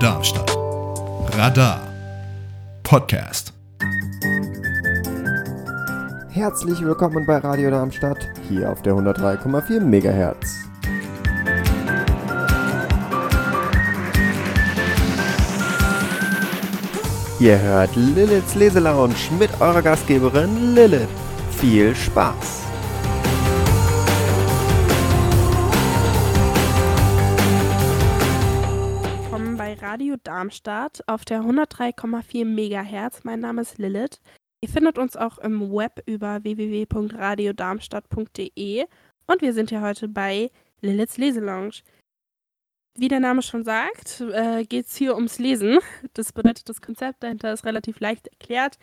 Darmstadt. Radar Podcast. Herzlich willkommen bei Radio Darmstadt, hier auf der 103,4 MHz. Ihr hört Liliths Leselounge mit eurer Gastgeberin Lilith. Viel Spaß! Radio Darmstadt auf der 103,4 MHz. Mein Name ist Lilith. Ihr findet uns auch im Web über www.radiodarmstadt.de und wir sind hier heute bei Liliths Leselounge. Wie der Name schon sagt, äh, geht es hier ums Lesen. Das bedeutet, das Konzept dahinter ist relativ leicht erklärt.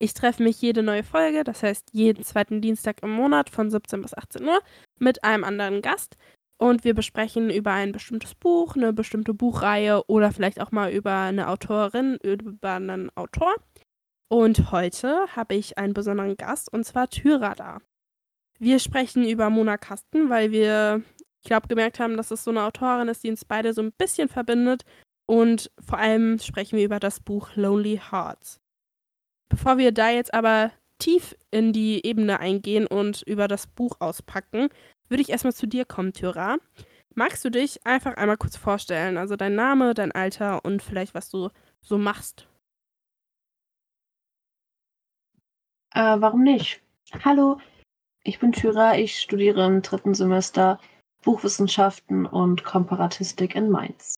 Ich treffe mich jede neue Folge, das heißt jeden zweiten Dienstag im Monat von 17 bis 18 Uhr mit einem anderen Gast und wir besprechen über ein bestimmtes Buch, eine bestimmte Buchreihe oder vielleicht auch mal über eine Autorin, über einen Autor. Und heute habe ich einen besonderen Gast und zwar Tyra da. Wir sprechen über Mona Kasten, weil wir, ich glaube, gemerkt haben, dass es so eine Autorin ist, die uns beide so ein bisschen verbindet. Und vor allem sprechen wir über das Buch Lonely Hearts. Bevor wir da jetzt aber tief in die Ebene eingehen und über das Buch auspacken, würde ich erstmal zu dir kommen, Tyra. Magst du dich einfach einmal kurz vorstellen? Also dein Name, dein Alter und vielleicht, was du so machst. Äh, warum nicht? Hallo, ich bin Tyra, ich studiere im dritten Semester Buchwissenschaften und Komparatistik in Mainz.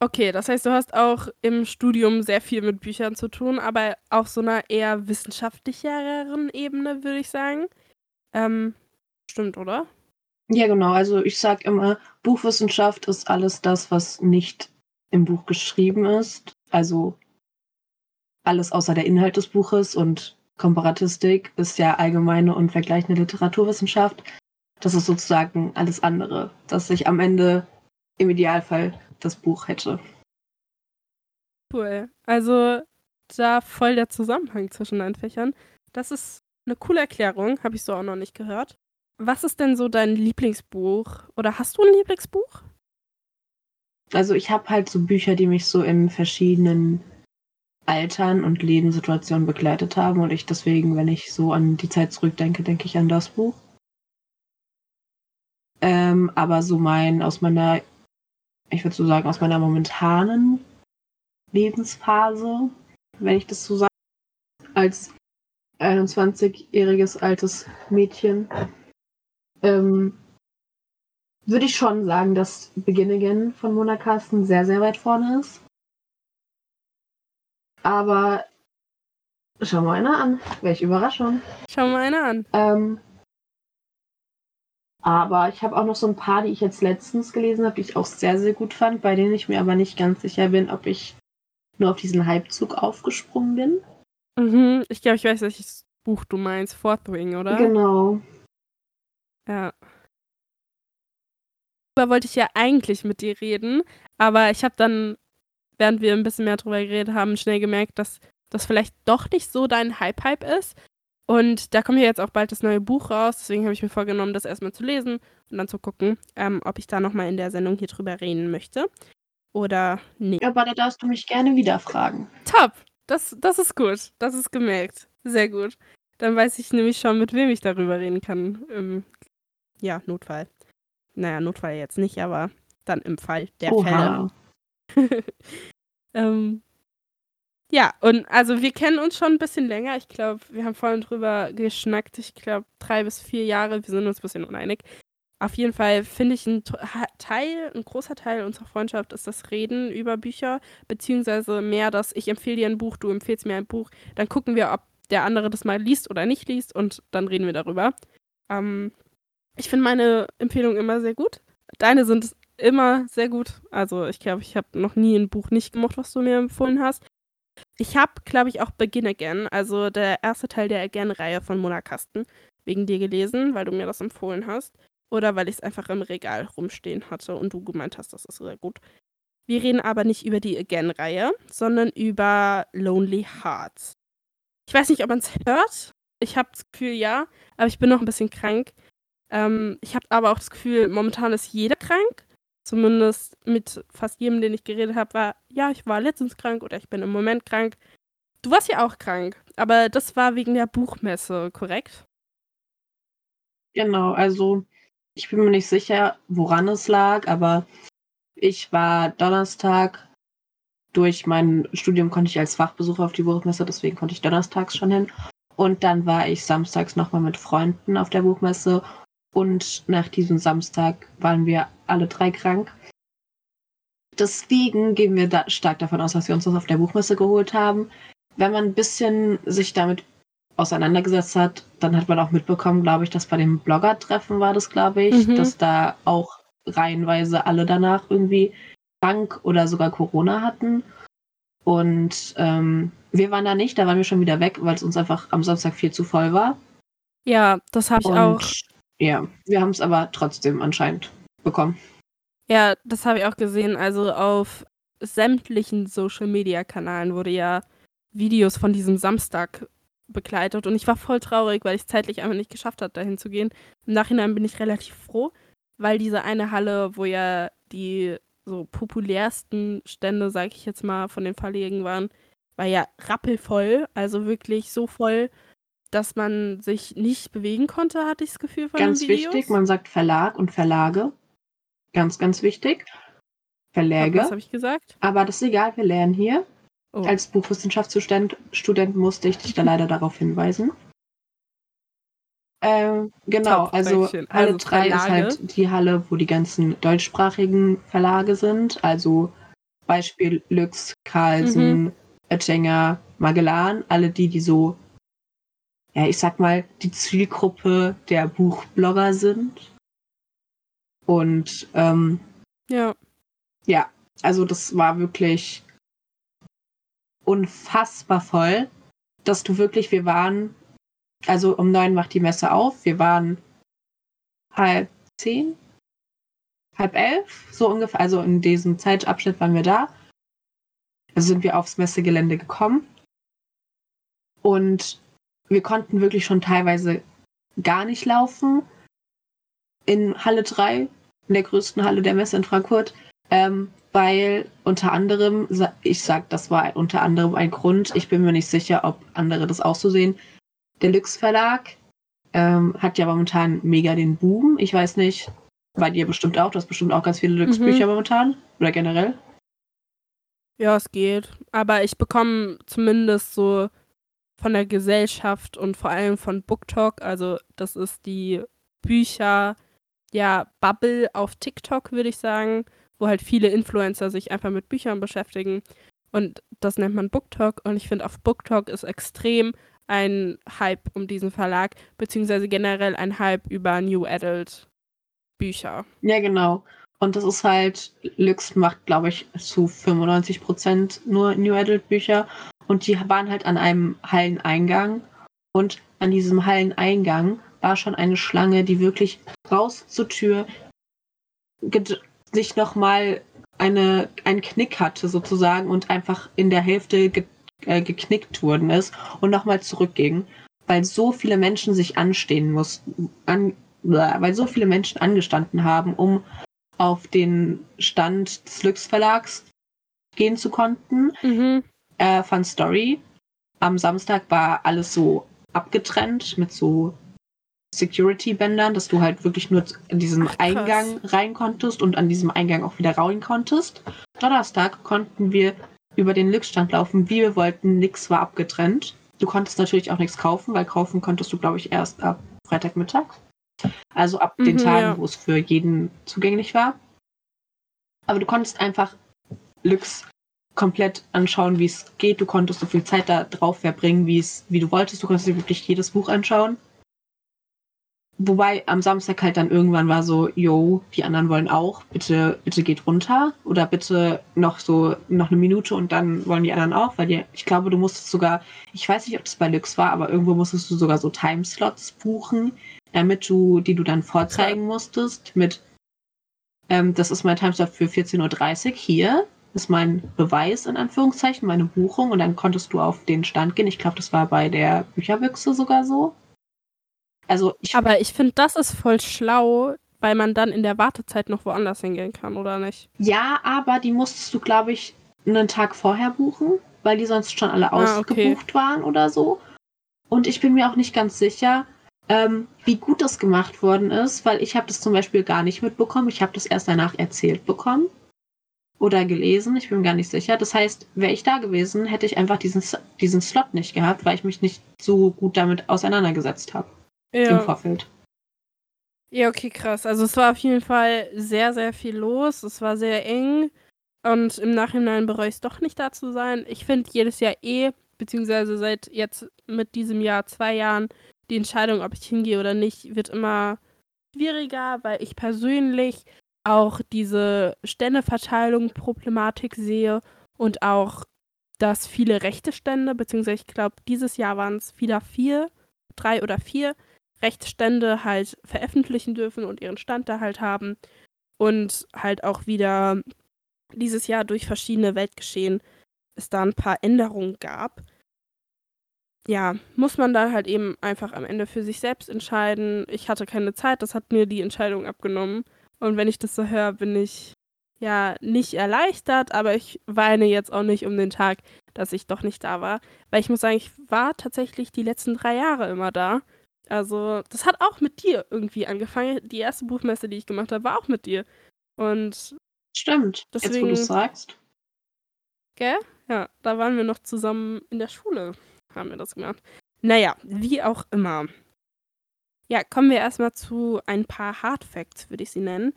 Okay, das heißt, du hast auch im Studium sehr viel mit Büchern zu tun, aber auf so einer eher wissenschaftlicheren Ebene, würde ich sagen. Ähm, stimmt, oder? Ja, genau. Also ich sage immer, Buchwissenschaft ist alles das, was nicht im Buch geschrieben ist. Also alles außer der Inhalt des Buches und Komparatistik ist ja allgemeine und vergleichende Literaturwissenschaft. Das ist sozusagen alles andere, dass sich am Ende im Idealfall das Buch hätte. Cool. Also da voll der Zusammenhang zwischen deinen Fächern. Das ist eine coole Erklärung, habe ich so auch noch nicht gehört. Was ist denn so dein Lieblingsbuch? Oder hast du ein Lieblingsbuch? Also ich habe halt so Bücher, die mich so in verschiedenen Altern und Lebenssituationen begleitet haben und ich deswegen, wenn ich so an die Zeit zurückdenke, denke ich an das Buch. Ähm, aber so mein, aus meiner, ich würde so sagen, aus meiner momentanen Lebensphase, wenn ich das so sage, als 21-jähriges altes Mädchen, ähm, würde ich schon sagen, dass Begin Again von Mona Carsten sehr, sehr weit vorne ist. Aber schau mal einer an. Welche Überraschung. Schau mal einer an. Ähm, aber ich habe auch noch so ein paar, die ich jetzt letztens gelesen habe, die ich auch sehr, sehr gut fand, bei denen ich mir aber nicht ganz sicher bin, ob ich nur auf diesen Hypezug aufgesprungen bin. Mhm, ich glaube, ich weiß, welches Buch du meinst. Fourth Wing, oder? Genau. Ja. Darüber wollte ich ja eigentlich mit dir reden, aber ich habe dann, während wir ein bisschen mehr drüber geredet haben, schnell gemerkt, dass das vielleicht doch nicht so dein Hype-Hype ist. Und da kommt ja jetzt auch bald das neue Buch raus, deswegen habe ich mir vorgenommen, das erstmal zu lesen und dann zu gucken, ähm, ob ich da nochmal in der Sendung hier drüber reden möchte. Oder nicht. Aber da darfst du mich gerne wieder fragen. Top! Das, das ist gut. Das ist gemerkt. Sehr gut. Dann weiß ich nämlich schon, mit wem ich darüber reden kann. Im, ja, Notfall. Naja, Notfall jetzt nicht, aber dann im Fall der Oha. Fälle. ähm, ja, und also wir kennen uns schon ein bisschen länger. Ich glaube, wir haben vorhin drüber geschnackt. Ich glaube, drei bis vier Jahre. Wir sind uns ein bisschen uneinig. Auf jeden Fall finde ich ein Teil, ein großer Teil unserer Freundschaft ist das Reden über Bücher, beziehungsweise mehr das, ich empfehle dir ein Buch, du empfehlst mir ein Buch. Dann gucken wir, ob der andere das mal liest oder nicht liest und dann reden wir darüber. Ähm, ich finde meine Empfehlungen immer sehr gut. Deine sind immer sehr gut. Also ich glaube, ich habe noch nie ein Buch nicht gemocht, was du mir empfohlen hast. Ich habe, glaube ich, auch Begin Again, also der erste Teil der Again-Reihe von Mona Kasten, wegen dir gelesen, weil du mir das empfohlen hast. Oder weil ich es einfach im Regal rumstehen hatte und du gemeint hast, das ist sehr gut. Wir reden aber nicht über die Again-Reihe, sondern über Lonely Hearts. Ich weiß nicht, ob man es hört. Ich habe das Gefühl, ja, aber ich bin noch ein bisschen krank. Ähm, ich habe aber auch das Gefühl, momentan ist jeder krank. zumindest mit fast jedem, den ich geredet habe, war, ja, ich war letztens krank oder ich bin im Moment krank. Du warst ja auch krank, aber das war wegen der Buchmesse, korrekt? Genau, also ich bin mir nicht sicher, woran es lag, aber ich war Donnerstag durch mein Studium konnte ich als Fachbesucher auf die Buchmesse, deswegen konnte ich donnerstags schon hin. Und dann war ich samstags nochmal mit Freunden auf der Buchmesse. Und nach diesem Samstag waren wir alle drei krank. Deswegen gehen wir da stark davon aus, dass wir uns das auf der Buchmesse geholt haben. Wenn man ein bisschen sich damit auseinandergesetzt hat, dann hat man auch mitbekommen, glaube ich, dass bei dem Blogger-Treffen war das, glaube ich, Mhm. dass da auch reihenweise alle danach irgendwie krank oder sogar Corona hatten. Und ähm, wir waren da nicht, da waren wir schon wieder weg, weil es uns einfach am Samstag viel zu voll war. Ja, das habe ich Und auch. Ja, wir haben es aber trotzdem anscheinend bekommen. Ja, das habe ich auch gesehen. Also auf sämtlichen Social Media Kanälen wurde ja Videos von diesem Samstag begleitet und ich war voll traurig, weil ich es zeitlich einfach nicht geschafft habe, dahin zu gehen. Im Nachhinein bin ich relativ froh, weil diese eine Halle, wo ja die so populärsten Stände, sag ich jetzt mal, von den Verlegen waren, war ja rappelvoll, also wirklich so voll, dass man sich nicht bewegen konnte, hatte ich das Gefühl von Ganz den Videos. wichtig, man sagt Verlag und Verlage. Ganz, ganz wichtig. Verläge. Was habe ich gesagt? Aber das ist egal, wir lernen hier. Oh. Als Buchwissenschaftsstudent Student musste ich dich da leider darauf hinweisen. Ähm, genau, Top, also. Halle Also 3 ist Verlage. halt die Halle, wo die ganzen deutschsprachigen Verlage sind. Also Beispiel Lüx, Carlsen, Mhm. Oettinger, Magellan, alle die, die so, ja, ich sag mal, die Zielgruppe der Buchblogger sind. Und ähm, Ja. ja, also das war wirklich unfassbar voll, dass du wirklich, wir waren, also um neun macht die Messe auf, wir waren halb zehn, halb elf, so ungefähr, also in diesem Zeitabschnitt waren wir da. Also sind wir aufs Messegelände gekommen und wir konnten wirklich schon teilweise gar nicht laufen in Halle 3, in der größten Halle der Messe in Frankfurt, ähm, weil unter anderem, ich sag, das war unter anderem ein Grund, ich bin mir nicht sicher, ob andere das auch so sehen. Der Lüx Verlag ähm, hat ja momentan mega den Boom. Ich weiß nicht, bei dir bestimmt auch, du hast bestimmt auch ganz viele Lüx-Bücher momentan oder generell. Ja, es geht. Aber ich bekomme zumindest so von der Gesellschaft und vor allem von BookTok, also das ist die Bücher, ja, Bubble auf TikTok, würde ich sagen, wo halt viele Influencer sich einfach mit Büchern beschäftigen. Und das nennt man BookTok. Und ich finde, auf BookTok ist extrem ein Hype um diesen Verlag, beziehungsweise generell ein Hype über New Adult Bücher. Ja, genau. Und das ist halt, Lüx macht, glaube ich, zu 95% nur New Adult Bücher. Und die waren halt an einem Halleneingang. Und an diesem Halleneingang war schon eine Schlange, die wirklich raus zur Tür sich nochmal eine, einen Knick hatte sozusagen und einfach in der Hälfte ge äh, geknickt worden ist und nochmal zurückging. Weil so viele Menschen sich anstehen mussten, an, weil so viele Menschen angestanden haben, um auf den Stand des Lüx Verlags gehen zu konnten. Mhm. Äh, Fun Story. Am Samstag war alles so abgetrennt mit so Security-Bändern, dass du halt wirklich nur in diesen Ach. Eingang rein konntest und an diesem Eingang auch wieder rein konntest. Donnerstag konnten wir über den Lix-Stand laufen, wie wir wollten. Nix war abgetrennt. Du konntest natürlich auch nichts kaufen, weil kaufen konntest du, glaube ich, erst ab Freitagmittag. Also ab den Mhm, Tagen, ja. wo es für jeden zugänglich war. Aber du konntest einfach Lux komplett anschauen, wie es geht. Du konntest so viel Zeit da drauf verbringen, wie es, wie du wolltest. Du konntest dir wirklich jedes Buch anschauen. Wobei am Samstag halt dann irgendwann war so, yo, die anderen wollen auch, bitte, bitte geht runter oder bitte noch so noch eine Minute und dann wollen die anderen auch, weil die, ich glaube, du musstest sogar, ich weiß nicht, ob das bei Lux war, aber irgendwo musstest du sogar so Timeslots buchen, damit du, die du dann vorzeigen musstest mit, ähm, das ist mein Timeslot für 14.30 Uhr hier, ist mein Beweis in Anführungszeichen, meine Buchung und dann konntest du auf den Stand gehen. Ich glaube, das war bei der Bücherbüchse sogar so. Also ich Aber ich finde, das ist voll schlau, weil man dann in der Wartezeit noch woanders hingehen kann, oder nicht? Ja, aber die musstest du, glaube ich, einen Tag vorher buchen, weil die sonst schon alle Ah, okay. ausgebucht waren oder so. Und ich bin mir auch nicht ganz sicher, ähm, wie gut das gemacht worden ist, weil ich habe das zum Beispiel gar nicht mitbekommen. Ich habe das erst danach erzählt bekommen oder gelesen. Ich bin mir gar nicht sicher. Das heißt, wäre ich da gewesen, hätte ich einfach diesen, diesen Slot nicht gehabt, weil ich mich nicht so gut damit auseinandergesetzt habe im Ja. Vorfeld. Ja, okay, krass. Also es war auf jeden Fall sehr, sehr viel los. Es war sehr eng. Und im Nachhinein bereue ich es doch nicht da zu sein. Ich finde jedes Jahr eh, beziehungsweise seit jetzt mit diesem Jahr zwei Jahren, die Entscheidung, ob ich hingehe oder nicht, wird immer schwieriger, weil ich persönlich auch diese Ständeverteilung-Problematik sehe und auch, dass viele rechte Stände, beziehungsweise ich glaube, dieses Jahr waren es wieder vier, drei oder vier, Rechtsstände halt veröffentlichen dürfen und ihren Stand da halt haben. Und halt auch wieder dieses Jahr durch verschiedene Weltgeschehen es da ein paar Änderungen gab. Ja, muss man da halt eben einfach am Ende für sich selbst entscheiden. Ich hatte keine Zeit, das hat mir die Entscheidung abgenommen. Und wenn ich das so höre, bin ich ja nicht erleichtert, aber ich weine jetzt auch nicht um den Tag, dass ich doch nicht da war. Weil ich muss sagen, ich war tatsächlich die letzten drei Jahre immer da. Also, das hat auch mit dir irgendwie angefangen. Die erste Buchmesse, die ich gemacht habe, war auch mit dir. Und, Stimmt. Jetzt, wo Deswegen- du sagst. gell? Ja, da waren wir noch zusammen in der Schule, haben wir das gemacht. Naja, wie auch immer. Ja, kommen wir erstmal zu ein paar Hard Facts, würde ich sie nennen.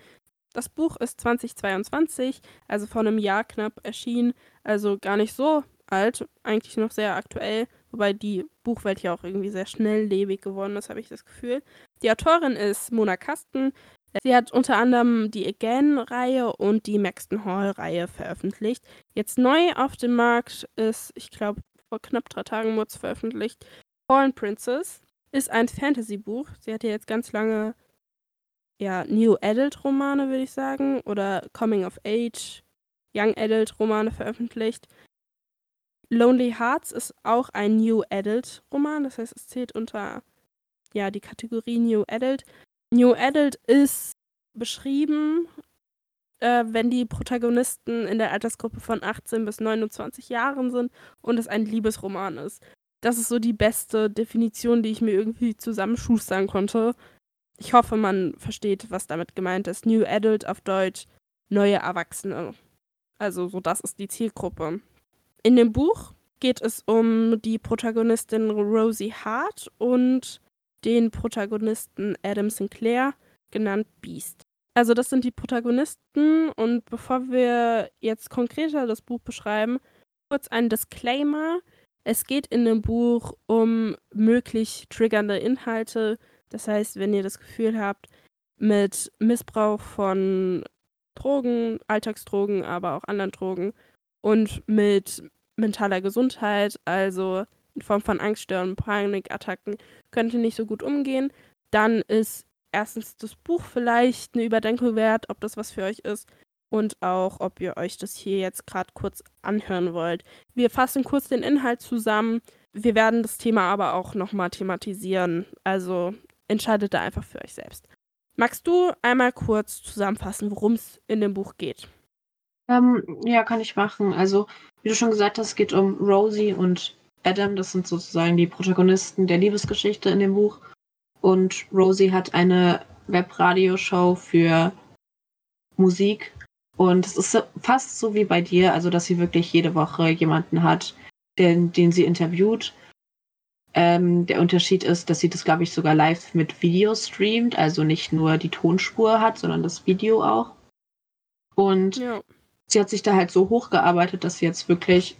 Das Buch ist 2022, also vor einem Jahr knapp erschienen, also gar nicht so alt, eigentlich noch sehr aktuell, wobei die Buchwelt ja auch irgendwie sehr schnelllebig geworden ist, habe ich das Gefühl. Die Autorin ist Mona Kasten. Sie hat unter anderem die Again-Reihe und die Maxton Hall-Reihe veröffentlicht. Jetzt neu auf dem Markt ist, ich glaube, vor knapp drei Tagen wurde es veröffentlicht, Fallen Princess ist ein Fantasy-Buch. Sie hat ja jetzt ganz lange ja, New Adult-Romane, würde ich sagen, oder Coming of Age, Young Adult-Romane veröffentlicht. Lonely Hearts ist auch ein New Adult-Roman, das heißt, es zählt unter ja, die Kategorie New Adult. New Adult ist beschrieben, äh, wenn die Protagonisten in der Altersgruppe von 18 bis 29 Jahren sind und es ein Liebesroman ist. Das ist so die beste Definition, die ich mir irgendwie zusammenschustern konnte. Ich hoffe, man versteht, was damit gemeint ist. New Adult auf Deutsch, neue Erwachsene. Also so das ist die Zielgruppe. In dem Buch geht es um die Protagonistin Rosie Hart und den Protagonisten Adam Sinclair, genannt Beast. Also das sind die Protagonisten und bevor wir jetzt konkreter das Buch beschreiben, kurz ein Disclaimer. Es geht in dem Buch um möglich triggernde Inhalte. Das heißt, wenn ihr das Gefühl habt, mit Missbrauch von Drogen, Alltagsdrogen, aber auch anderen Drogen und mit mentaler Gesundheit, also in Form von Angststörungen, Panikattacken, könnt ihr nicht so gut umgehen, dann ist erstens das Buch vielleicht eine Überdenkung wert, ob das was für euch ist und auch, ob ihr euch das hier jetzt gerade kurz anhören wollt. Wir fassen kurz den Inhalt zusammen. Wir werden das Thema aber auch nochmal thematisieren. Also entscheidet da einfach für euch selbst. Magst du einmal kurz zusammenfassen, worum es in dem Buch geht? Ähm, ja, kann ich machen. Also, wie du schon gesagt hast, es geht um Rosie und Adam. Das sind sozusagen die Protagonisten der Liebesgeschichte in dem Buch. Und Rosie hat eine Webradioshow für Musik. Und es ist fast so wie bei dir, also dass sie wirklich jede Woche jemanden hat, den, den sie interviewt. Ähm, der Unterschied ist, dass sie das, glaube ich, sogar live mit Video streamt, also nicht nur die Tonspur hat, sondern das Video auch. Und Ja. sie hat sich da halt so hochgearbeitet, dass sie jetzt wirklich,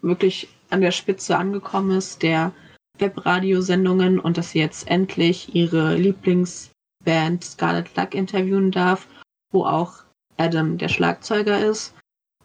wirklich an der Spitze angekommen ist der Webradiosendungen und dass sie jetzt endlich ihre Lieblingsband Scarlet Luck interviewen darf, wo auch Adam der Schlagzeuger ist.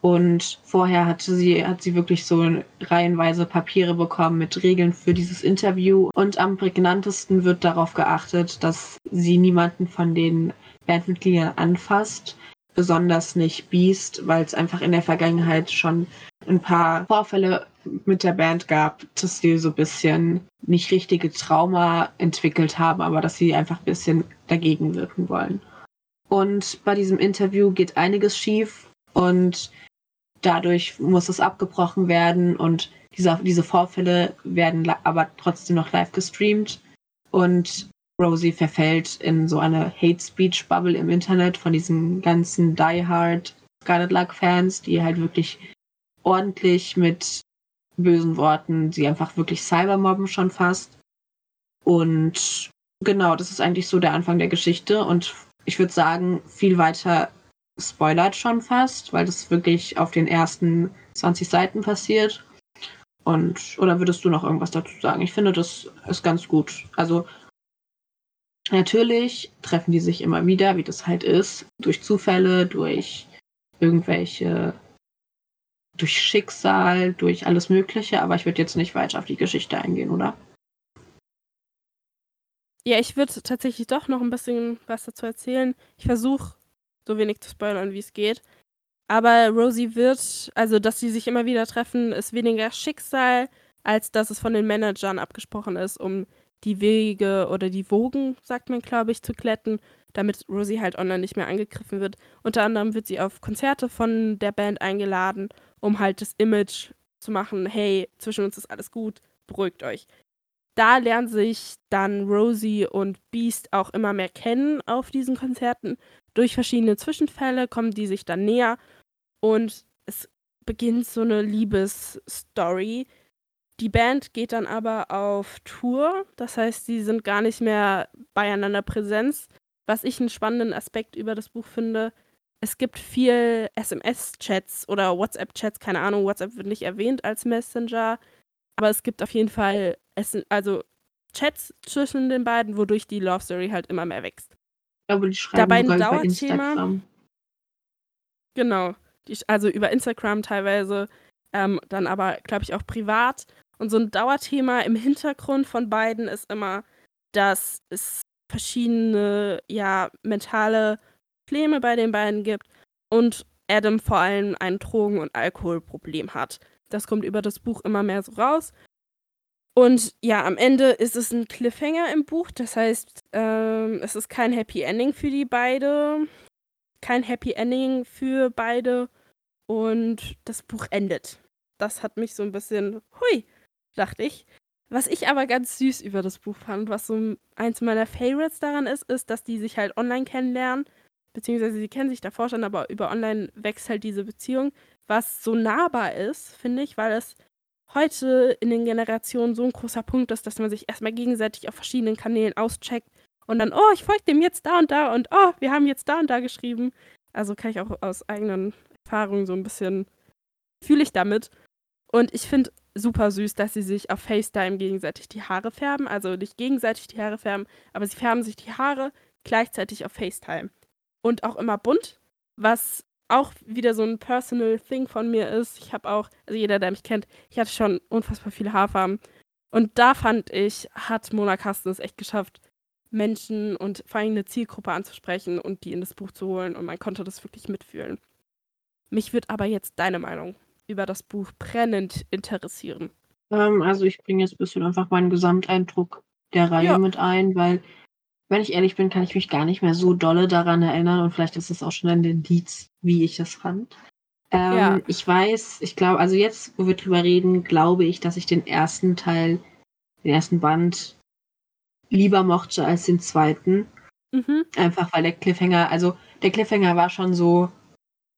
Und vorher hatte sie, hat sie wirklich so reihenweise Papiere bekommen mit Regeln für dieses Interview. Und am prägnantesten wird darauf geachtet, dass sie niemanden von den Bandmitgliedern anfasst besonders nicht Beast, weil es einfach in der Vergangenheit schon ein paar Vorfälle mit der Band gab, dass sie so ein bisschen nicht richtige Trauma entwickelt haben, aber dass sie einfach ein bisschen dagegen wirken wollen. Und bei diesem Interview geht einiges schief und dadurch muss es abgebrochen werden und diese, diese Vorfälle werden aber trotzdem noch live gestreamt und Rosie verfällt in so eine Hate Speech Bubble im Internet von diesen ganzen Die Hard Scarlet Luck Fans, die halt wirklich ordentlich mit bösen Worten sie einfach wirklich cybermobben schon fast. Und genau, das ist eigentlich so der Anfang der Geschichte und ich würde sagen, viel weiter spoilert schon fast, weil das wirklich auf den ersten 20 Seiten passiert. Und, oder würdest du noch irgendwas dazu sagen? Ich finde, das ist ganz gut. Also, natürlich treffen die sich immer wieder, wie das halt ist, durch Zufälle, durch irgendwelche, durch Schicksal, durch alles Mögliche, aber ich würde jetzt nicht weiter auf die Geschichte eingehen, oder? Ja, ich würde tatsächlich doch noch ein bisschen was dazu erzählen. Ich versuche so wenig zu spoilern, wie es geht. Aber Rosie wird, also dass sie sich immer wieder treffen, ist weniger Schicksal, als dass es von den Managern abgesprochen ist, um die Wege oder die Wogen, sagt man, glaube ich, zu kletten, damit Rosie halt online nicht mehr angegriffen wird. Unter anderem wird sie auf Konzerte von der Band eingeladen, um halt das Image zu machen, hey, zwischen uns ist alles gut, beruhigt euch. Da lernen sich dann Rosie und Beast auch immer mehr kennen auf diesen Konzerten. Durch verschiedene Zwischenfälle kommen die sich dann näher und es beginnt so eine Liebesstory. Die Band geht dann aber auf Tour, das heißt, sie sind gar nicht mehr beieinander Präsenz. Was ich einen spannenden Aspekt über das Buch finde, es gibt viel SMS-Chats oder WhatsApp-Chats, keine Ahnung, WhatsApp wird nicht erwähnt als Messenger, aber es gibt auf jeden Fall also Chats zwischen den beiden, wodurch die Love Story halt immer mehr wächst. Ich glaube, die schreiben Dabei ein Dauerthema. Genau. Die, also über Instagram teilweise, ähm, dann aber, glaube ich, auch privat. Und so ein Dauerthema im Hintergrund von beiden ist immer, dass es verschiedene, ja, mentale Probleme bei den beiden gibt und Adam vor allem ein Drogen- und Alkoholproblem hat. Das kommt über das Buch immer mehr so raus. Und ja, am Ende ist es ein Cliffhanger im Buch. Das heißt, ähm, es ist kein Happy Ending für die beide. Kein Happy Ending für beide. Und das Buch endet. Das hat mich so ein bisschen, hui, dachte ich. Was ich aber ganz süß über das Buch fand, was so eins meiner Favorites daran ist, ist, dass die sich halt online kennenlernen. Beziehungsweise sie kennen sich davor schon, aber über online wächst halt diese Beziehung. Was so nahbar ist, finde ich, weil es heute in den Generationen so ein großer Punkt ist, dass man sich erstmal gegenseitig auf verschiedenen Kanälen auscheckt und dann, oh, ich folge dem jetzt da und da und oh, wir haben jetzt da und da geschrieben. Also kann ich auch aus eigenen Erfahrungen so ein bisschen, fühle ich damit. Und ich finde super süß, dass sie sich auf FaceTime gegenseitig die Haare färben. Also nicht gegenseitig die Haare färben, aber sie färben sich die Haare gleichzeitig auf FaceTime. Und auch immer bunt, was auch wieder so ein Personal Thing von mir ist. Ich habe auch, also jeder, der mich kennt, ich hatte schon unfassbar viele Haarfarben. Und da fand ich, hat Mona Kasten es echt geschafft, Menschen und vor allem eine Zielgruppe anzusprechen und die in das Buch zu holen. Und man konnte das wirklich mitfühlen. Mich würde aber jetzt deine Meinung über das Buch brennend interessieren. Ähm, also ich bringe jetzt ein bisschen einfach meinen Gesamteindruck der Reihe Ja. mit ein, weil, wenn ich ehrlich bin, kann ich mich gar nicht mehr so dolle daran erinnern und vielleicht ist es auch schon ein Indiz, wie ich das fand. Ähm, Ja. Ich weiß, ich glaube, also jetzt, wo wir drüber reden, glaube ich, dass ich den ersten Teil, den ersten Band lieber mochte als den zweiten. Mhm. Einfach weil der Cliffhanger, also der Cliffhanger war schon so,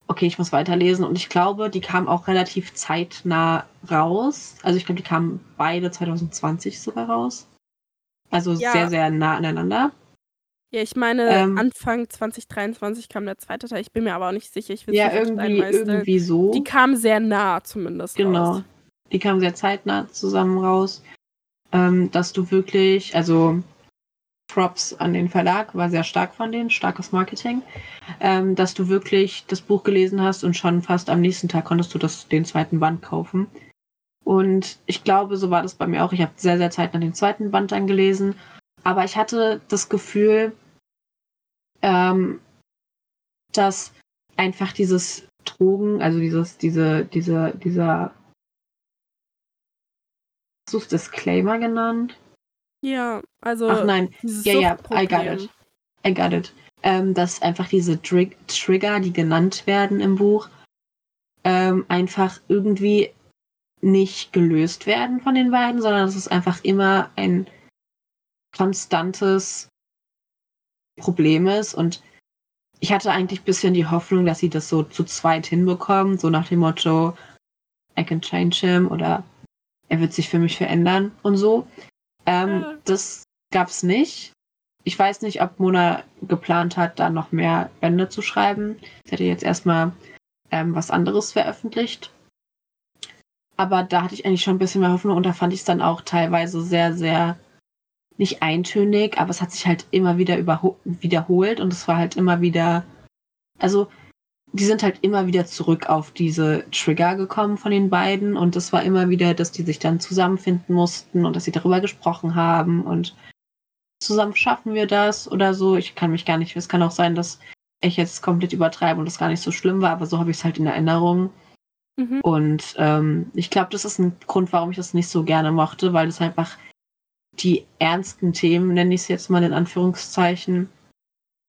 okay, ich muss weiterlesen und ich glaube, die kamen auch relativ zeitnah raus. Also ich glaube, die kamen beide 2020 sogar raus. Also Ja. sehr, sehr nah aneinander. Ja, ich meine, Ähm. Anfang 2023 kam der zweite Teil. Ich bin mir aber auch nicht sicher. Ich will Ja, nicht irgendwie, irgendwie so. Die kamen sehr nah zumindest Genau. raus. Die kamen sehr zeitnah zusammen raus. Ähm, dass du wirklich, also Props an den Verlag, war sehr stark von denen, starkes Marketing. Ähm, dass du wirklich das Buch gelesen hast und schon fast am nächsten Tag konntest du das, den zweiten Band kaufen. Und ich glaube, so war das bei mir auch. Ich habe sehr, sehr zeitnah den zweiten Band dann gelesen. Aber ich hatte das Gefühl, ähm, dass einfach dieses Drogen, also dieses, diese, diese, dieser Hast du es Disclaimer genannt? Ja, also Ach nein, ja, ja, I got it. I got it. ähm, dass einfach diese Trig Trigger, die genannt werden im Buch, ähm, einfach irgendwie nicht gelöst werden von den beiden, sondern dass es einfach immer ein konstantes Problem ist. Und ich hatte eigentlich ein bisschen die Hoffnung, dass sie das so zu zweit hinbekommen, so nach dem Motto, I can change him oder er wird sich für mich verändern und so. Ähm, ja. Das gab's nicht. Ich weiß nicht, ob Mona geplant hat, da noch mehr Bände zu schreiben. Sie hätte jetzt erstmal ähm, was anderes veröffentlicht. Aber da hatte ich eigentlich schon ein bisschen mehr Hoffnung und da fand ich es dann auch teilweise sehr, sehr nicht eintönig, aber es hat sich halt immer wieder wiederholt und es war halt immer wieder, also die sind halt immer wieder zurück auf diese Trigger gekommen von den beiden und es war immer wieder, dass die sich dann zusammenfinden mussten und dass sie darüber gesprochen haben und zusammen schaffen wir das oder so. Ich kann mich gar nicht, es kann auch sein, dass ich jetzt komplett übertreibe und das gar nicht so schlimm war, aber so habe ich es halt in Erinnerung. Mhm. Und ähm, ich glaube, das ist ein Grund, warum ich das nicht so gerne mochte, weil es einfach die ernsten Themen, nenne ich es jetzt mal in Anführungszeichen,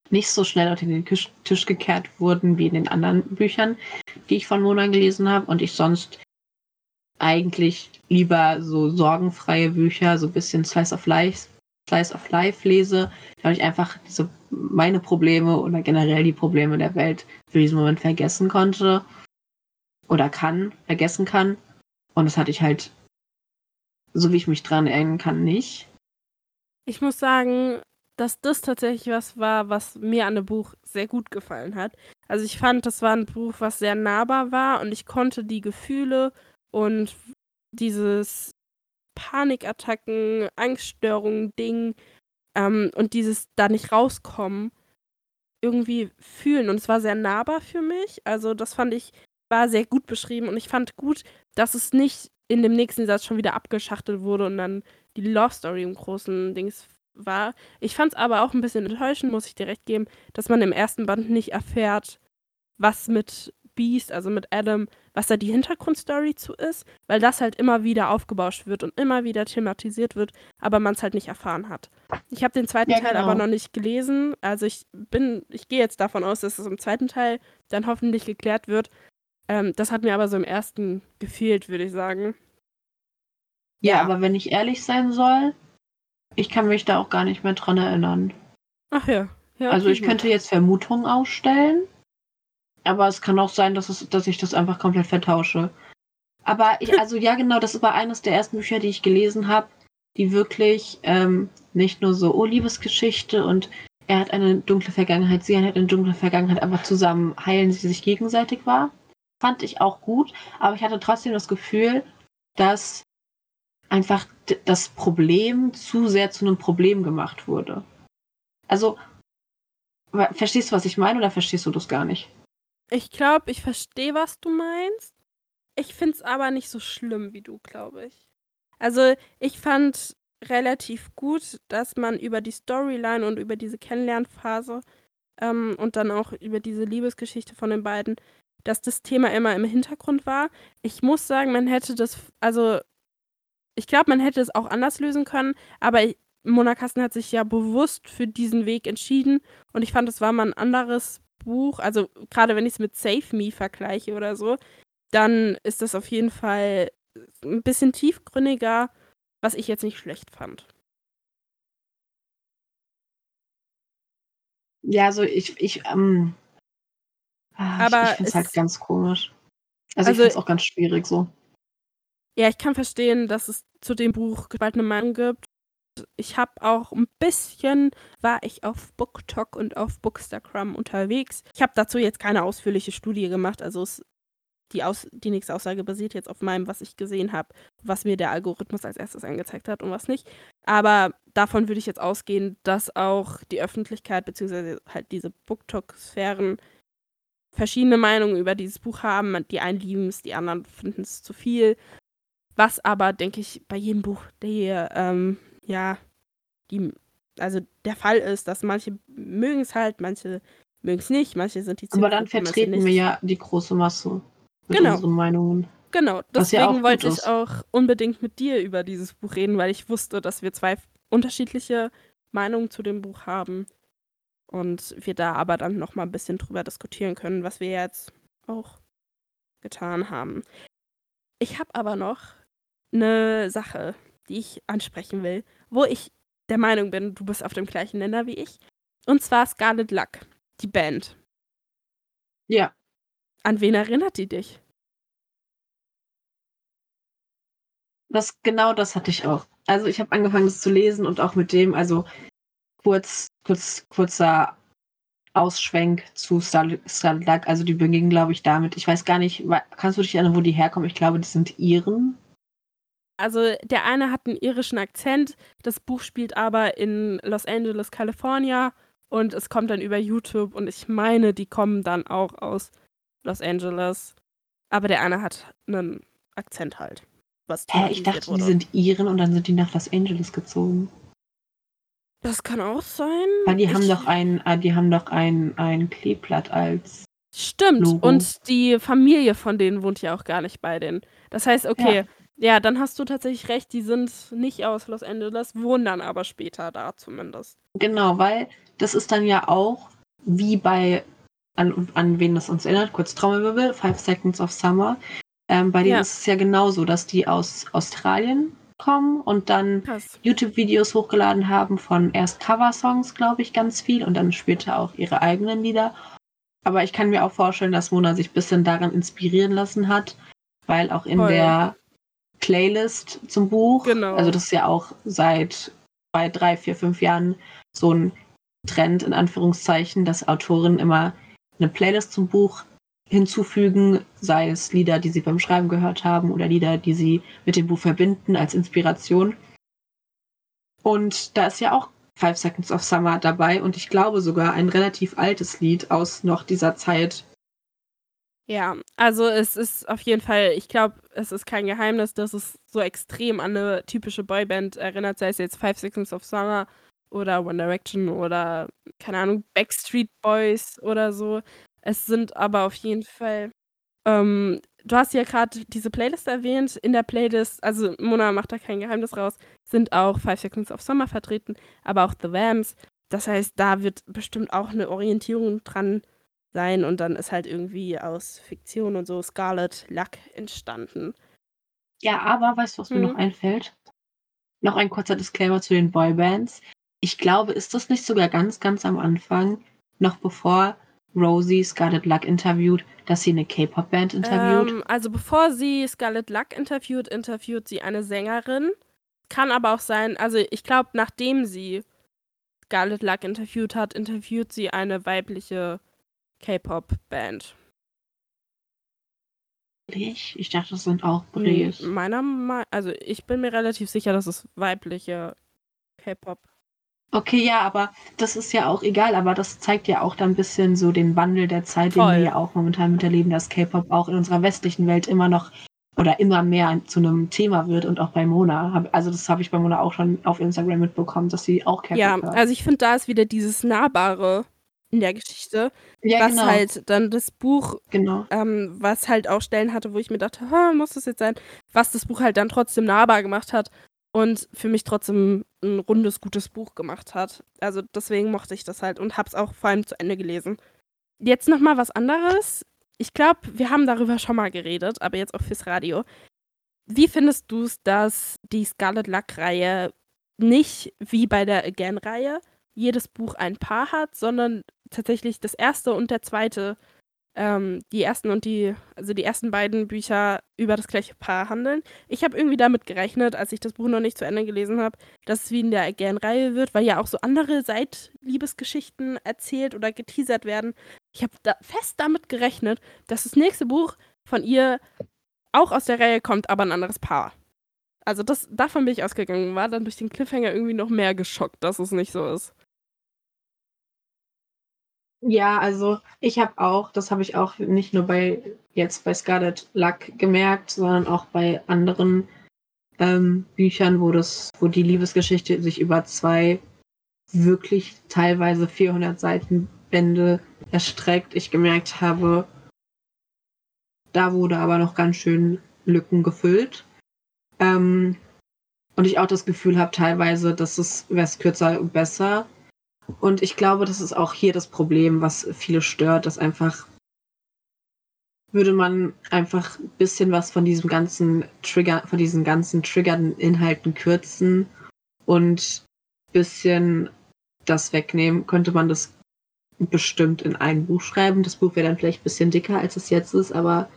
nicht so schnell unter den Tisch gekehrt wurden wie in den anderen Büchern, die ich von Mona gelesen habe und ich sonst eigentlich lieber so sorgenfreie Bücher, so ein bisschen Slice of Life, Slice of Life lese, weil ich einfach diese, meine Probleme oder generell die Probleme der Welt für diesen Moment vergessen konnte oder kann, vergessen kann. Und das hatte ich halt, so wie ich mich dran erinnern kann, nicht. Ich muss sagen, dass das tatsächlich was war, was mir an dem Buch sehr gut gefallen hat. Also ich fand, das war ein Buch, was sehr nahbar war und ich konnte die Gefühle und dieses Panikattacken, Angststörungen, Ding ähm, und dieses da nicht rauskommen irgendwie fühlen und es war sehr nahbar für mich. Also das fand ich war sehr gut beschrieben und ich fand gut, dass es nicht in dem nächsten Satz schon wieder abgeschachtelt wurde und dann die Love Story im großen Dings war. Ich fand es aber auch ein bisschen enttäuschend, muss ich dir recht geben, dass man im ersten Band nicht erfährt, was mit Beast, also mit Adam, was da die Hintergrundstory zu ist, weil das halt immer wieder aufgebauscht wird und immer wieder thematisiert wird, aber man es halt nicht erfahren hat. Ich habe den zweiten ja, Teil genau. aber noch nicht gelesen, also ich bin, ich gehe jetzt davon aus, dass es im zweiten Teil dann hoffentlich geklärt wird. Ähm, das hat mir aber so im ersten gefehlt, würde ich sagen. Ja, ja, aber wenn ich ehrlich sein soll, ich kann mich da auch gar nicht mehr dran erinnern. Ach ja. ja also ich könnte jetzt Vermutungen ausstellen, aber es kann auch sein, dass, es, dass ich das einfach komplett vertausche. Aber ich, also ja, genau, das war eines der ersten Bücher, die ich gelesen habe, die wirklich ähm, nicht nur so, oh, Liebesgeschichte und er hat eine dunkle Vergangenheit, sie hat eine dunkle Vergangenheit, aber zusammen heilen sie sich gegenseitig war. Fand ich auch gut, aber ich hatte trotzdem das Gefühl, dass einfach das Problem zu sehr zu einem Problem gemacht wurde. Also, verstehst du, was ich meine, oder verstehst du das gar nicht? Ich glaube, ich verstehe, was du meinst. Ich finde es aber nicht so schlimm wie du, glaube ich. Also, ich fand relativ gut, dass man über die Storyline und über diese Kennenlernphase ähm, und dann auch über diese Liebesgeschichte von den beiden, dass das Thema immer im Hintergrund war. Ich muss sagen, man hätte das, also ich glaube, man hätte es auch anders lösen können, aber Mona Kasten hat sich ja bewusst für diesen Weg entschieden und ich fand, es war mal ein anderes Buch. Also, gerade wenn ich es mit Save Me vergleiche oder so, dann ist das auf jeden Fall ein bisschen tiefgründiger, was ich jetzt nicht schlecht fand. Ja, also ich, ich, ähm, ah, aber ich, ich finde es halt ganz komisch. Also, also ich finde es auch ganz schwierig so. Ja, ich kann verstehen, dass es zu dem Buch gespaltene Meinung gibt. Ich habe auch ein bisschen, war ich auf BookTok und auf Bookstagram unterwegs. Ich habe dazu jetzt keine ausführliche Studie gemacht, also es, die, Aus, die nächste Aussage basiert jetzt auf meinem, was ich gesehen habe, was mir der Algorithmus als erstes angezeigt hat und was nicht. Aber davon würde ich jetzt ausgehen, dass auch die Öffentlichkeit beziehungsweise halt diese BookTok-Sphären verschiedene Meinungen über dieses Buch haben. Die einen lieben es, die anderen finden es zu viel. Was aber, denke ich, bei jedem Buch, der, ähm, ja, die, also der Fall ist, dass manche mögen es halt, manche mögen es nicht, manche sind die Aber dann vertreten wir ja die große Masse mit genau. unseren Meinungen. Genau, deswegen ja wollte ich auch unbedingt mit dir über dieses Buch reden, weil ich wusste, dass wir zwei unterschiedliche Meinungen zu dem Buch haben. Und wir da aber dann noch mal ein bisschen drüber diskutieren können, was wir jetzt auch getan haben. Ich habe aber noch eine Sache, die ich ansprechen will, wo ich der Meinung bin, du bist auf dem gleichen Nenner wie ich. Und zwar Scarlet Luck, die Band. Ja. An wen erinnert die dich? Das, genau das hatte ich auch. Also ich habe angefangen, das zu lesen und auch mit dem, also kurz, kurz, kurzer Ausschwenk zu Luck. Also die beginnen, glaube ich, damit. Ich weiß gar nicht, kannst du dich erinnern, wo die herkommen? Ich glaube, die sind Iren. Also der eine hat einen irischen Akzent, das Buch spielt aber in Los Angeles, California und es kommt dann über YouTube und ich meine, die kommen dann auch aus Los Angeles. Aber der eine hat einen Akzent halt. Was Hä, ich dachte, wurde. die sind Iren und dann sind die nach Los Angeles gezogen. Das kann auch sein. Weil die ich haben doch ein, äh, die haben doch ein, ein Kleeblatt als. Stimmt. Logo. Und die Familie von denen wohnt ja auch gar nicht bei denen. Das heißt, okay, ja. Ja, dann hast du tatsächlich recht, die sind nicht aus Los Angeles, wohnen dann aber später da zumindest. Genau, weil das ist dann ja auch wie bei, an, an wen das uns erinnert, kurz Trommelwirbel, Five Seconds of Summer. Ähm, bei denen ja. ist es ja genauso, dass die aus Australien kommen und dann YouTube-Videos hochgeladen haben von erst Cover-Songs, glaube ich, ganz viel und dann später auch ihre eigenen Lieder. Aber ich kann mir auch vorstellen, dass Mona sich ein bisschen daran inspirieren lassen hat, weil auch in Voll. der Playlist zum Buch. Genau. Also das ist ja auch seit zwei, drei, vier, fünf Jahren so ein Trend in Anführungszeichen, dass Autoren immer eine Playlist zum Buch hinzufügen, sei es Lieder, die sie beim Schreiben gehört haben oder Lieder, die sie mit dem Buch verbinden als Inspiration. Und da ist ja auch Five Seconds of Summer dabei und ich glaube sogar ein relativ altes Lied aus noch dieser Zeit, ja, also es ist auf jeden Fall, ich glaube, es ist kein Geheimnis, dass es so extrem an eine typische Boyband erinnert, sei es jetzt Five Seconds of Summer oder One Direction oder, keine Ahnung, Backstreet Boys oder so. Es sind aber auf jeden Fall, ähm, du hast ja gerade diese Playlist erwähnt. In der Playlist, also Mona macht da kein Geheimnis raus, sind auch Five Seconds of Summer vertreten, aber auch The Vamps. Das heißt, da wird bestimmt auch eine Orientierung dran sein und dann ist halt irgendwie aus Fiktion und so Scarlet Luck entstanden. Ja, aber weißt du, was hm. mir noch mhm. einfällt? Noch ein kurzer Disclaimer zu den Boybands. Ich glaube, ist das nicht sogar ganz, ganz am Anfang, noch bevor Rosie Scarlet Luck interviewt, dass sie eine K-Pop-Band interviewt? Ähm, also bevor sie Scarlet Luck interviewt, interviewt sie eine Sängerin. Kann aber auch sein, also ich glaube, nachdem sie Scarlet Luck interviewt hat, interviewt sie eine weibliche K-Pop-Band. Ich? Ich dachte, das sind auch Brees. Meiner Meinung also ich bin mir relativ sicher, dass es weibliche K-Pop. Okay, ja, aber das ist ja auch egal, aber das zeigt ja auch dann ein bisschen so den Wandel der Zeit, Voll. den wir ja auch momentan miterleben, dass K-Pop auch in unserer westlichen Welt immer noch oder immer mehr zu einem Thema wird und auch bei Mona. Also das habe ich bei Mona auch schon auf Instagram mitbekommen, dass sie auch K-Pop Ja, hört. also ich finde, da ist wieder dieses Nahbare in der Geschichte, ja, was genau. halt dann das Buch, genau. ähm, was halt auch Stellen hatte, wo ich mir dachte, muss das jetzt sein, was das Buch halt dann trotzdem nahbar gemacht hat und für mich trotzdem ein rundes, gutes Buch gemacht hat. Also deswegen mochte ich das halt und hab's auch vor allem zu Ende gelesen. Jetzt nochmal was anderes. Ich glaube, wir haben darüber schon mal geredet, aber jetzt auch fürs Radio. Wie findest du es, dass die Scarlet Luck-Reihe nicht wie bei der Again-Reihe jedes Buch ein Paar hat, sondern tatsächlich das erste und der zweite, ähm, die ersten und die, also die ersten beiden Bücher über das gleiche Paar handeln. Ich habe irgendwie damit gerechnet, als ich das Buch noch nicht zu Ende gelesen habe, dass es wie in der Again-Reihe wird, weil ja auch so andere Seitliebesgeschichten erzählt oder geteasert werden. Ich habe da fest damit gerechnet, dass das nächste Buch von ihr auch aus der Reihe kommt, aber ein anderes Paar. Also das, davon bin ich ausgegangen, war dann durch den Cliffhanger irgendwie noch mehr geschockt, dass es nicht so ist. Ja, also ich habe auch, das habe ich auch nicht nur bei jetzt bei Scarlet Luck gemerkt, sondern auch bei anderen ähm, Büchern, wo das, wo die Liebesgeschichte sich über zwei wirklich teilweise 400 Seiten Bände erstreckt. Ich gemerkt habe, da wurde aber noch ganz schön Lücken gefüllt. Ähm, und ich auch das Gefühl habe teilweise, dass es wäre kürzer besser. Und ich glaube, das ist auch hier das Problem, was viele stört, dass einfach würde man einfach ein bisschen was von diesem ganzen Trigger, von diesen ganzen triggernden Inhalten kürzen und ein bisschen das wegnehmen, könnte man das bestimmt in ein Buch schreiben. Das Buch wäre dann vielleicht ein bisschen dicker, als es jetzt ist, aber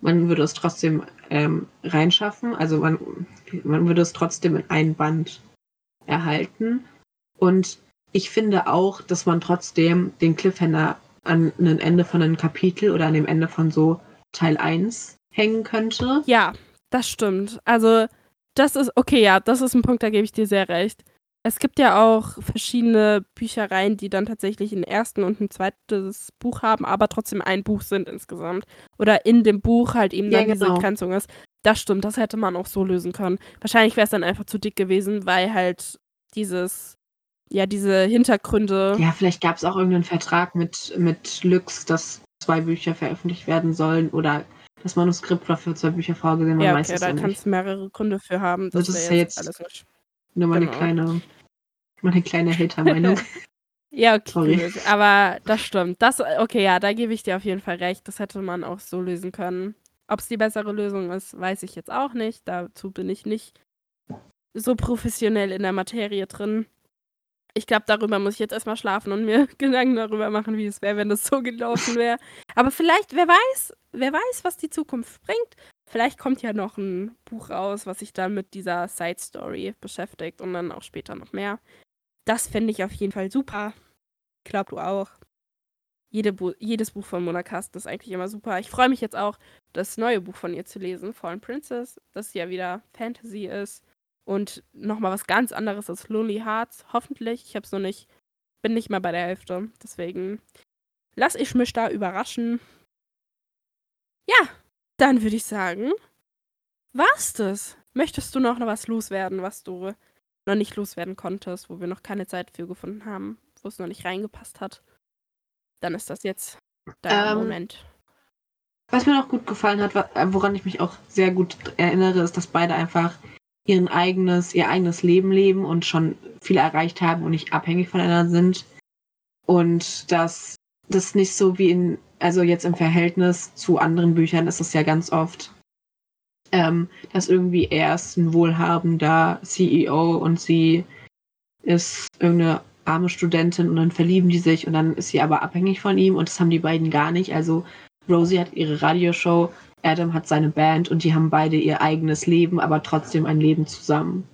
man würde es trotzdem ähm, reinschaffen. Also man, man würde es trotzdem in ein Band erhalten. Und ich finde auch, dass man trotzdem den Cliffhanger an ein Ende von einem Kapitel oder an dem Ende von so Teil 1 hängen könnte. Ja, das stimmt. Also, das ist, okay, ja, das ist ein Punkt, da gebe ich dir sehr recht. Es gibt ja auch verschiedene Büchereien, die dann tatsächlich ein ersten und ein zweites Buch haben, aber trotzdem ein Buch sind insgesamt. Oder in dem Buch halt eben Ja, dann diese genau. Begrenzung ist. Das stimmt, das hätte man auch so lösen können. Wahrscheinlich wäre es dann einfach zu dick gewesen, weil halt dieses, ja, diese Hintergründe. Ja, vielleicht gab es auch irgendeinen Vertrag mit, mit Lux, dass zwei Bücher veröffentlicht werden sollen oder das Manuskript war für zwei Bücher vorgesehen, man Ja, weiß okay, es da kannst du mehrere Gründe für haben. Das Das, ist ja jetzt jetzt- alles. Nur meine genau. kleine, meine kleine Hater-Meinung. Ja, okay, Sorry. aber das stimmt. Das, okay, ja, da gebe ich dir auf jeden Fall recht. Das hätte man auch so lösen können. Ob es die bessere Lösung ist, weiß ich jetzt auch nicht. Dazu bin ich nicht so professionell in der Materie drin. Ich glaube, darüber muss ich jetzt erstmal schlafen und mir Gedanken darüber machen, wie es wäre, wenn das so gelaufen wäre. Aber vielleicht, wer weiß, wer weiß, was die Zukunft bringt. Vielleicht kommt ja noch ein Buch raus, was sich dann mit dieser Side Story beschäftigt und dann auch später noch mehr. Das fände ich auf jeden Fall super. Ich glaube, du auch. Jede Bu jedes Buch von Mona Carsten ist eigentlich immer super. Ich freue mich jetzt auch, das neue Buch von ihr zu lesen, Fallen Princess, das ja wieder Fantasy ist und nochmal was ganz anderes als Lonely Hearts. Hoffentlich. Ich habe es noch nicht, bin nicht mal bei der Hälfte. Deswegen lass ich mich da überraschen. Ja, dann würde ich sagen, war's das. Möchtest du noch was loswerden, was du noch nicht loswerden konntest, wo wir noch keine Zeit für gefunden haben, wo es noch nicht reingepasst hat? Dann ist das jetzt der Ähm, Moment. Was mir noch gut gefallen hat, woran ich mich auch sehr gut erinnere, ist, dass beide einfach ihren eigenes, ihr eigenes Leben leben und schon viel erreicht haben und nicht abhängig voneinander sind. Und dass das nicht so wie in, also jetzt im Verhältnis zu anderen Büchern ist es ja ganz oft, ähm, dass irgendwie er ist ein wohlhabender CEO und sie ist irgendeine arme Studentin und dann verlieben die sich und dann ist sie aber abhängig von ihm und das haben die beiden gar nicht. Also Rosie hat ihre Radioshow, Adam hat seine Band und die haben beide ihr eigenes Leben, aber trotzdem ein Leben zusammen.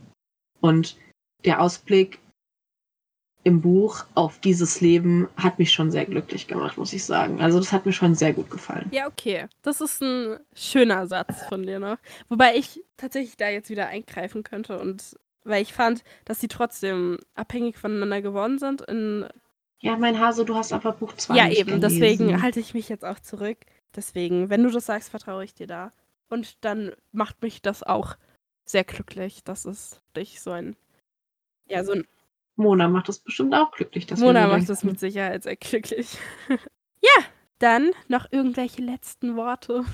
Und der Ausblick im Buch auf dieses Leben hat mich schon sehr glücklich gemacht, muss ich sagen. Also das hat mir schon sehr gut gefallen. Ja, okay. Das ist ein schöner Satz von dir noch. Wobei ich tatsächlich da jetzt wieder eingreifen könnte und weil ich fand, dass sie trotzdem abhängig voneinander geworden sind. In, Ja, mein Hase, du hast aber Buch 2 ja, eben. gelesen. Deswegen halte ich mich jetzt auch zurück. Deswegen, wenn du das sagst, vertraue ich dir da. Und dann macht mich das auch sehr glücklich, dass es dich so ein. Ja, so ein. Mona macht das bestimmt auch glücklich. Dass wir Mona macht das mit Sicherheit sehr glücklich. ja, dann noch irgendwelche letzten Worte.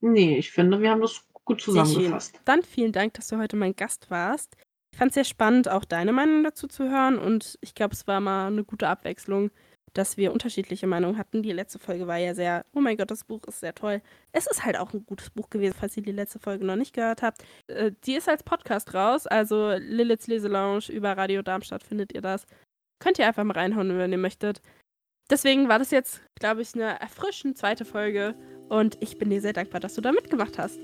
Nee, ich finde, wir haben das gut zusammengefasst. Dann vielen Dank, dass du heute mein Gast warst. Ich fand es sehr spannend, auch deine Meinung dazu zu hören. Und ich glaube, es war mal eine gute Abwechslung, dass wir unterschiedliche Meinungen hatten. Die letzte Folge war ja sehr, oh mein Gott, das Buch ist sehr toll. Es ist halt auch ein gutes Buch gewesen, falls ihr die letzte Folge noch nicht gehört habt. Äh, die ist als Podcast raus, also Liliths Leselounge über Radio Darmstadt findet ihr das. Könnt ihr einfach mal reinhauen, wenn ihr möchtet. Deswegen war das jetzt, glaube ich, eine erfrischend zweite Folge. Und ich bin dir sehr dankbar, dass du da mitgemacht hast.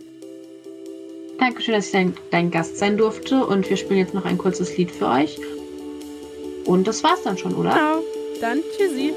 Dankeschön, dass ich dein, dein Gast sein durfte. Und wir spielen jetzt noch ein kurzes Lied für euch. Und das war's dann schon, oder? Genau. Dann tschüssi.